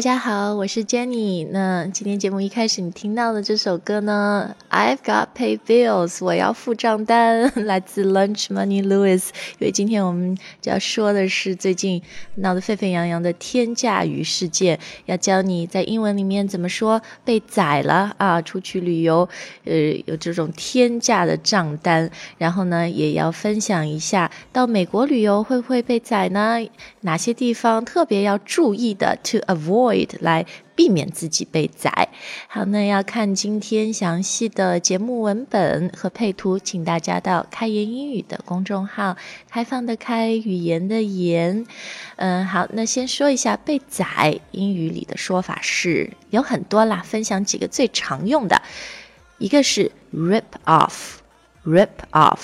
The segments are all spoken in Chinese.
大家好，我是 Jenny。那今天节目一开始你听到的这首歌呢，I've got pay bills，我要付账单，来自 Lunch Money Lewis。因为今天我们就要说的是最近闹得沸沸扬扬的天价鱼事件，要教你在英文里面怎么说被宰了啊，出去旅游，呃，有这种天价的账单。然后呢，也要分享一下到美国旅游会不会被宰呢？哪些地方特别要注意的？To avoid 来避免自己被宰。好，那要看今天详细的节目文本和配图，请大家到开言英语的公众号“开放的开，语言的言”。嗯，好，那先说一下被宰，英语里的说法是有很多啦，分享几个最常用的，一个是 rip off，rip off，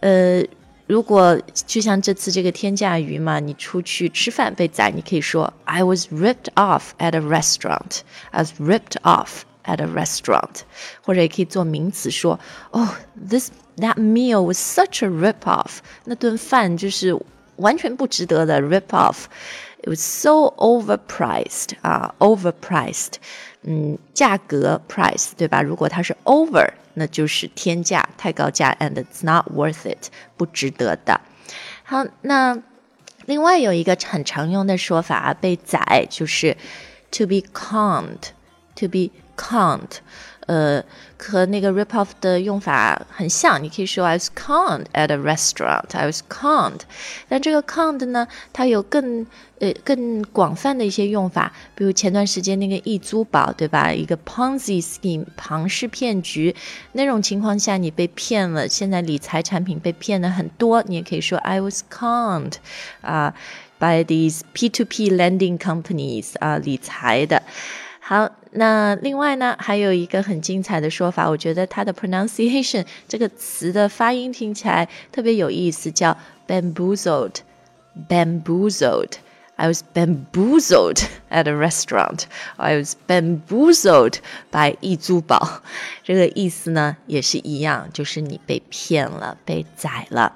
呃。如果就像这次这个天价鱼嘛，你出去吃饭被宰，你可以说 I was ripped off at a restaurant. I was ripped off at a restaurant，或者也可以做名词说，Oh, this that meal was such a rip off。那顿饭就是完全不值得的 rip off。It was so overpriced 啊，overpriced，嗯，价格 price 对吧？如果它是 over。那就是天价，太高价，and it's not worth it，不值得的。好，那另外有一个很常用的说法啊，被宰就是 to be conned，to be conned。 呃，和那个 rip off 的用法很像，你可以说 I was conned at a restaurant. I was conned，但这个 conned 呢，它有更呃更广泛的一些用法，比如前段时间那个易租宝，对吧？一个 Ponzi scheme 庞氏骗局，那种情况下你被骗了，现在理财产品被骗的很多，你也可以说 I was conned 啊，by these P2P lending companies 啊，理财的。好，那另外呢，还有一个很精彩的说法，我觉得它的 pronunciation 这个词的发音听起来特别有意思，叫 bamboozled。bamboozled。I was bamboozled at a restaurant. I was bamboozled by 易租宝。这个意思呢也是一样，就是你被骗了，被宰了。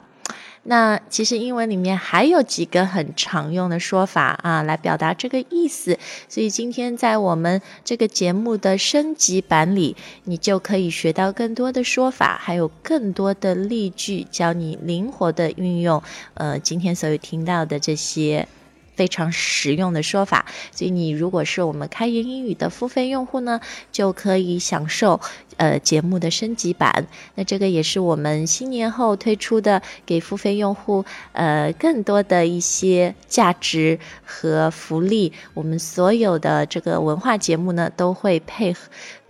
那其实英文里面还有几个很常用的说法啊，来表达这个意思。所以今天在我们这个节目的升级版里，你就可以学到更多的说法，还有更多的例句，教你灵活的运用。呃，今天所有听到的这些。非常实用的说法，所以你如果是我们开言英语的付费用户呢，就可以享受呃节目的升级版。那这个也是我们新年后推出的，给付费用户呃更多的一些价值和福利。我们所有的这个文化节目呢，都会配合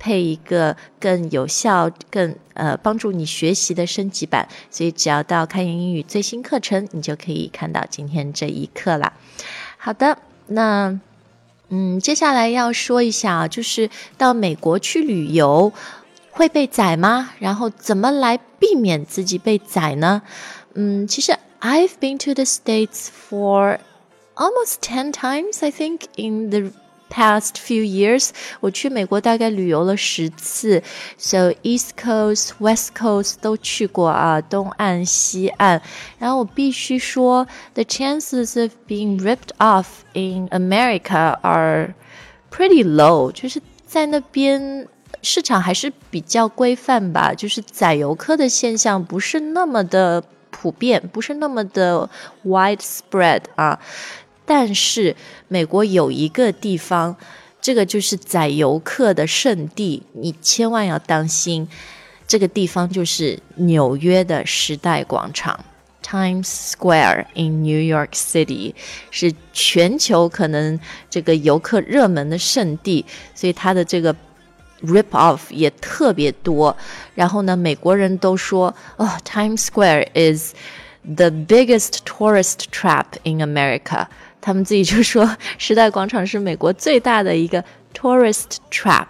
配一个更有效、更呃帮助你学习的升级版。所以只要到开言英语最新课程，你就可以看到今天这一课了。好的，那嗯，接下来要说一下，就是到美国去旅游会被宰吗？然后怎么来避免自己被宰呢？嗯，其实 I've been to the States for almost ten times, I think, in the past few years，我去美国大概旅游了十次，so East Coast、West Coast 都去过啊，东岸、西岸。然后我必须说，the chances of being ripped off in America are pretty low，就是在那边市场还是比较规范吧，就是宰游客的现象不是那么的普遍，不是那么的 widespread 啊。 但是美国有一个地方，这个就是宰游客的圣地，你千万要当心。这个地方就是纽约的时代广场 （Times Square in New York City），是全球可能这个游客热门的圣地，所以它的这个 rip off 也特别多。然后呢，美国人都说：“哦，Times Square is the biggest tourist trap in America。”他们自己就说，时代广场是美国最大的一个 tourist trap，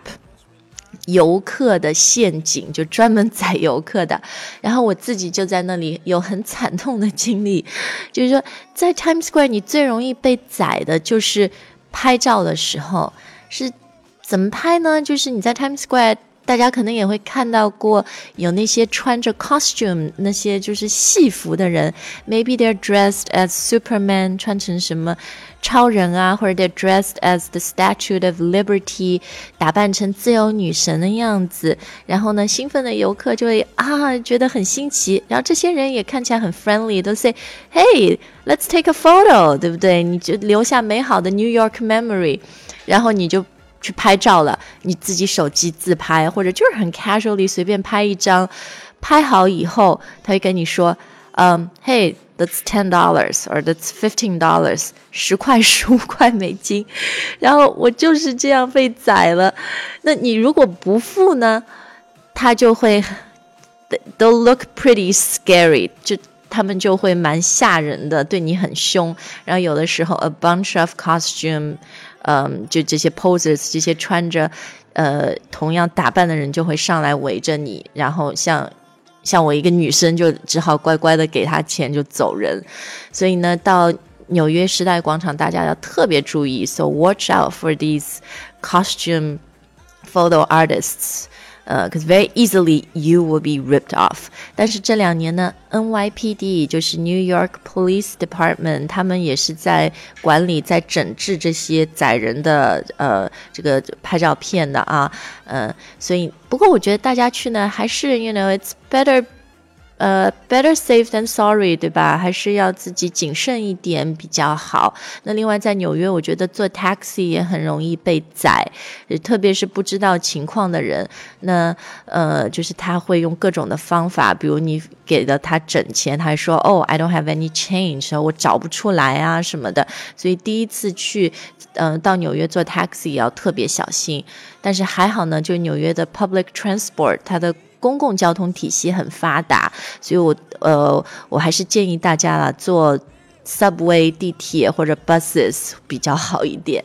游客的陷阱，就专门宰游客的。然后我自己就在那里有很惨痛的经历，就是说在 Times Square 你最容易被宰的就是拍照的时候，是怎么拍呢？就是你在 Times Square。大家可能也会看到过有那些穿着 costume 那些就是戏服的人，maybe they're dressed as Superman，穿成什么超人啊，或者 they're dressed as the Statue of Liberty，打扮成自由女神的样子。然后呢，兴奋的游客就会啊觉得很新奇。然后这些人也看起来很 friendly，都 say，Hey，let's take a photo，对不对？你就留下美好的 New York memory。然后你就。去拍照了，你自己手机自拍，或者就是很 casually 随便拍一张，拍好以后，他会跟你说，嗯，Hey，that's ten dollars or that's fifteen dollars，十块十五块美金，然后我就是这样被宰了。那你如果不付呢，他就会，they look pretty scary，就他们就会蛮吓人的，对你很凶。然后有的时候，a bunch of costume。嗯，就这些 poses，这些穿着呃同样打扮的人就会上来围着你，然后像像我一个女生就只好乖乖的给他钱就走人。所以呢，到纽约时代广场，大家要特别注意。So watch out for these costume photo artists. 呃，cause very easily you will be ripped off。但是这两年呢，NYPD 就是 New York Police Department，他们也是在管理、在整治这些宰人的呃这个拍照片的啊，嗯，所以不过我觉得大家去呢，还是 you know it's better。 呃，better safe than sorry，对吧？还是要自己谨慎一点比较好。那另外在纽约，我觉得坐 taxi 也很容易被宰，特别是不知道情况的人。那呃，就是他会用各种的方法，比如你给了他整钱，他还说哦，I don't have any change，我找不出来啊什么的。所以第一次去，嗯，到纽约坐 taxi 要特别小心。但是还好呢，就纽约的 public transport，它的公共交通体系很发达，所以我呃，我还是建议大家啦，坐 subway 地铁或者 buses 比较好一点。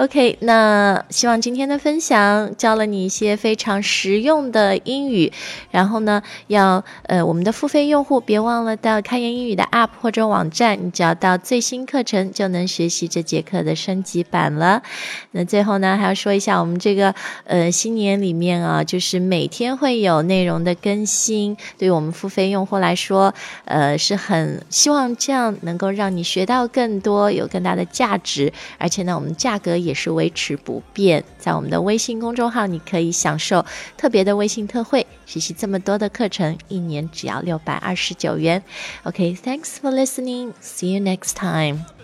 OK，那希望今天的分享教了你一些非常实用的英语。然后呢，要呃，我们的付费用户别忘了到开言英语的 App 或者网站，你只要到最新课程就能学习这节课的升级版了。那最后呢，还要说一下我们这个呃新年里面啊，就是每天会有内容的更新，对于我们付费用户来说，呃，是很希望这样能够让你学到更多，有更大的价值。而且呢，我们价格也。也是维持不变，在我们的微信公众号，你可以享受特别的微信特惠，学习这么多的课程，一年只要六百二十九元。OK，thanks for listening，see you next time。